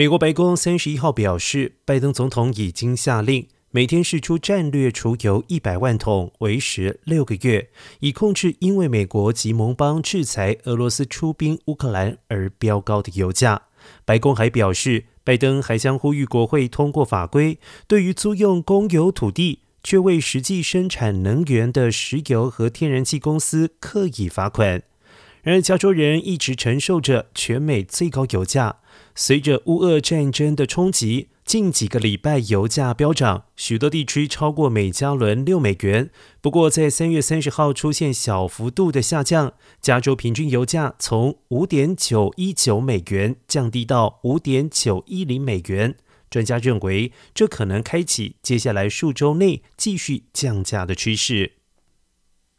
美国白宫三十一号表示，拜登总统已经下令每天释出战略储油一百万桶，为时六个月，以控制因为美国及盟邦制裁俄罗斯出兵乌克兰而飙高的油价。白宫还表示，拜登还将呼吁国会通过法规，对于租用公有土地却未实际生产能源的石油和天然气公司刻意罚款。然而，加州人一直承受着全美最高油价。随着乌俄战争的冲击，近几个礼拜油价飙涨，许多地区超过每加仑六美元。不过，在三月三十号出现小幅度的下降，加州平均油价从五点九一九美元降低到五点九一零美元。专家认为，这可能开启接下来数周内继续降价的趋势。